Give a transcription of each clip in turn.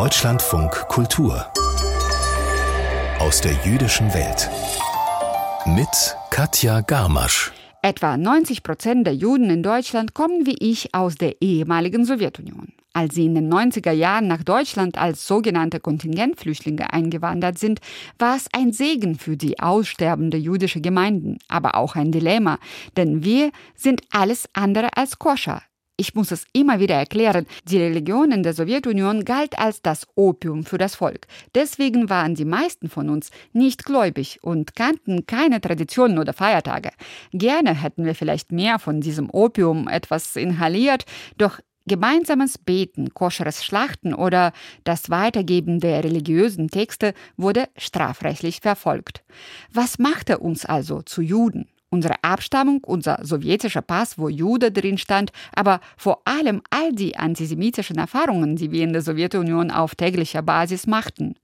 Deutschlandfunk Kultur aus der jüdischen Welt mit Katja Garmasch. Etwa 90 Prozent der Juden in Deutschland kommen wie ich aus der ehemaligen Sowjetunion. Als sie in den 90er Jahren nach Deutschland als sogenannte Kontingentflüchtlinge eingewandert sind, war es ein Segen für die aussterbende jüdische Gemeinden, aber auch ein Dilemma, denn wir sind alles andere als koscher. Ich muss es immer wieder erklären, die Religion in der Sowjetunion galt als das Opium für das Volk. Deswegen waren die meisten von uns nicht gläubig und kannten keine Traditionen oder Feiertage. Gerne hätten wir vielleicht mehr von diesem Opium etwas inhaliert, doch Gemeinsames Beten, koscheres Schlachten oder das Weitergeben der religiösen Texte wurde strafrechtlich verfolgt. Was machte uns also zu Juden? Unsere Abstammung, unser sowjetischer Pass, wo Jude drin stand, aber vor allem all die antisemitischen Erfahrungen, die wir in der Sowjetunion auf täglicher Basis machten.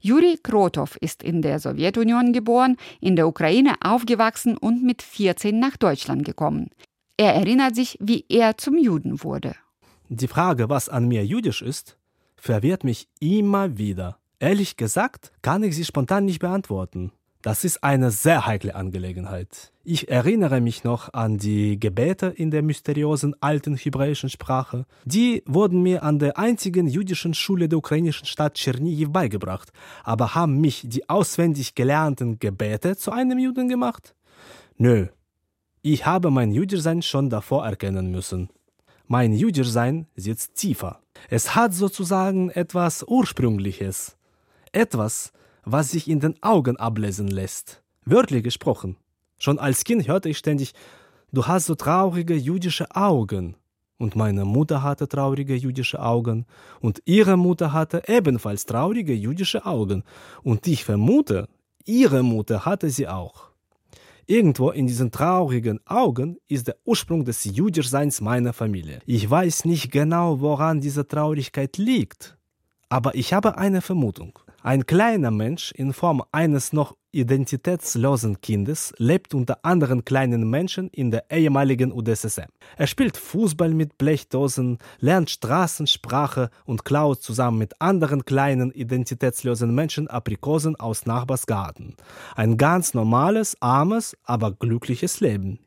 Juri Krotov ist in der Sowjetunion geboren, in der Ukraine aufgewachsen und mit 14 nach Deutschland gekommen. Er erinnert sich, wie er zum Juden wurde. Die Frage, was an mir jüdisch ist, verwirrt mich immer wieder. Ehrlich gesagt, kann ich sie spontan nicht beantworten. Das ist eine sehr heikle Angelegenheit. Ich erinnere mich noch an die Gebete in der mysteriösen alten hebräischen Sprache. Die wurden mir an der einzigen jüdischen Schule der ukrainischen Stadt Tschernigiv beigebracht. Aber haben mich die auswendig gelernten Gebete zu einem Juden gemacht? Nö. Ich habe mein Jüdischsein schon davor erkennen müssen. Mein Jüdischsein sitzt tiefer. Es hat sozusagen etwas Ursprüngliches. Etwas, was sich in den Augen ablesen lässt. Wörtlich gesprochen. Schon als Kind hörte ich ständig, du hast so traurige jüdische Augen. Und meine Mutter hatte traurige jüdische Augen. Und ihre Mutter hatte ebenfalls traurige jüdische Augen. Und ich vermute, ihre Mutter hatte sie auch. Irgendwo in diesen traurigen Augen ist der Ursprung des Jüdischseins meiner Familie. Ich weiß nicht genau, woran diese Traurigkeit liegt, aber ich habe eine Vermutung. Ein kleiner Mensch in Form eines noch identitätslosen Kindes lebt unter anderen kleinen Menschen in der ehemaligen UdSSR. Er spielt Fußball mit Blechdosen, lernt Straßensprache und klaut zusammen mit anderen kleinen identitätslosen Menschen Aprikosen aus Nachbarsgarten. Ein ganz normales, armes, aber glückliches Leben.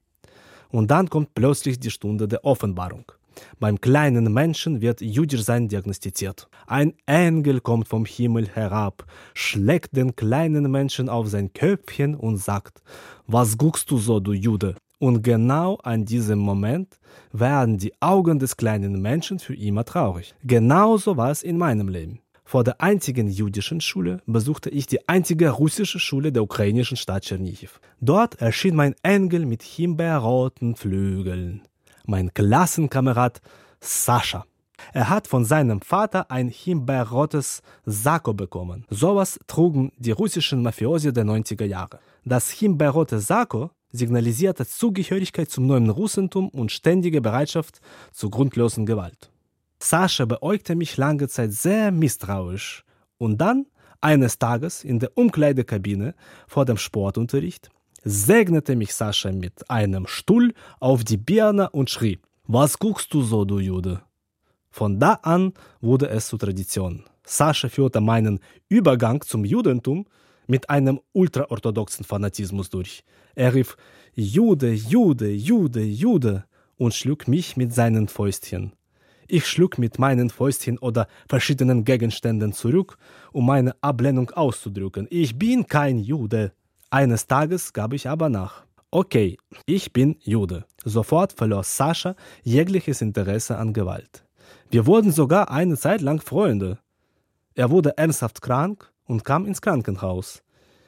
Und dann kommt plötzlich die Stunde der Offenbarung. Beim kleinen Menschen wird Jüdischsein diagnostiziert. Ein Engel kommt vom Himmel herab, schlägt den kleinen Menschen auf sein Köpfchen und sagt, was guckst du so, du Jude? Und genau an diesem Moment werden die Augen des kleinen Menschen für immer traurig. Genauso war es in meinem Leben. Vor der einzigen jüdischen Schule besuchte ich die einzige russische Schule der ukrainischen Stadt Tschernichiv. Dort erschien mein Engel mit himbeerroten Flügeln mein Klassenkamerad Sascha. Er hat von seinem Vater ein himbeerrotes Sakko bekommen. Sowas trugen die russischen Mafiosi der 90er Jahre. Das himbeerrote Sakko signalisierte Zugehörigkeit zum neuen Russentum und ständige Bereitschaft zur grundlosen Gewalt. Sascha beäugte mich lange Zeit sehr misstrauisch und dann, eines Tages in der Umkleidekabine vor dem Sportunterricht, segnete mich Sascha mit einem Stuhl auf die Birne und schrie, was guckst du so, du Jude? Von da an wurde es zur Tradition. Sascha führte meinen Übergang zum Judentum mit einem ultraorthodoxen Fanatismus durch. Er rief Jude, Jude, Jude, Jude und schlug mich mit seinen Fäustchen. Ich schlug mit meinen Fäustchen oder verschiedenen Gegenständen zurück, um meine Ablehnung auszudrücken. Ich bin kein Jude. Eines Tages gab ich aber nach. Okay, ich bin Jude. Sofort verlor Sascha jegliches Interesse an Gewalt. Wir wurden sogar eine Zeit lang Freunde. Er wurde ernsthaft krank und kam ins Krankenhaus.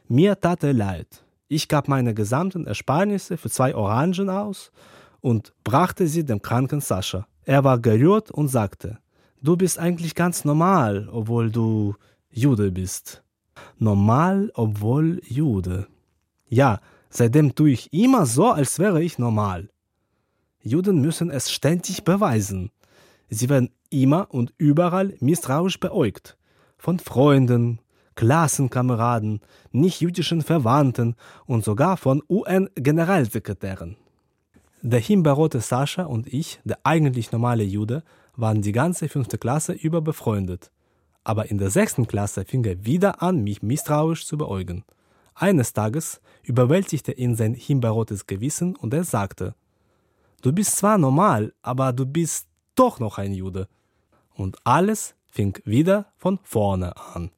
Mir tat er leid. Ich gab meine gesamten Ersparnisse für zwei Orangen aus und brachte sie dem kranken Sascha. Er war gerührt und sagte, du bist eigentlich ganz normal, obwohl du Jude bist. Normal, obwohl Jude. Ja, seitdem tue ich immer so, als wäre ich normal. Juden müssen es ständig beweisen. Sie werden immer und überall misstrauisch beäugt. Von Freunden, Klassenkameraden, nicht-jüdischen Verwandten und sogar von UN-Generalsekretären. Der himbeerrote Sascha und ich, der eigentlich normale Jude, waren die ganze fünfte Klasse über befreundet. Aber in der sechsten Klasse fing er wieder an, mich misstrauisch zu beäugen. Eines Tages überwältigte ihn sein himbeerrotes Gewissen und er sagte, Du bist zwar normal, aber du bist doch noch ein Jude. Und alles fing wieder von vorne an.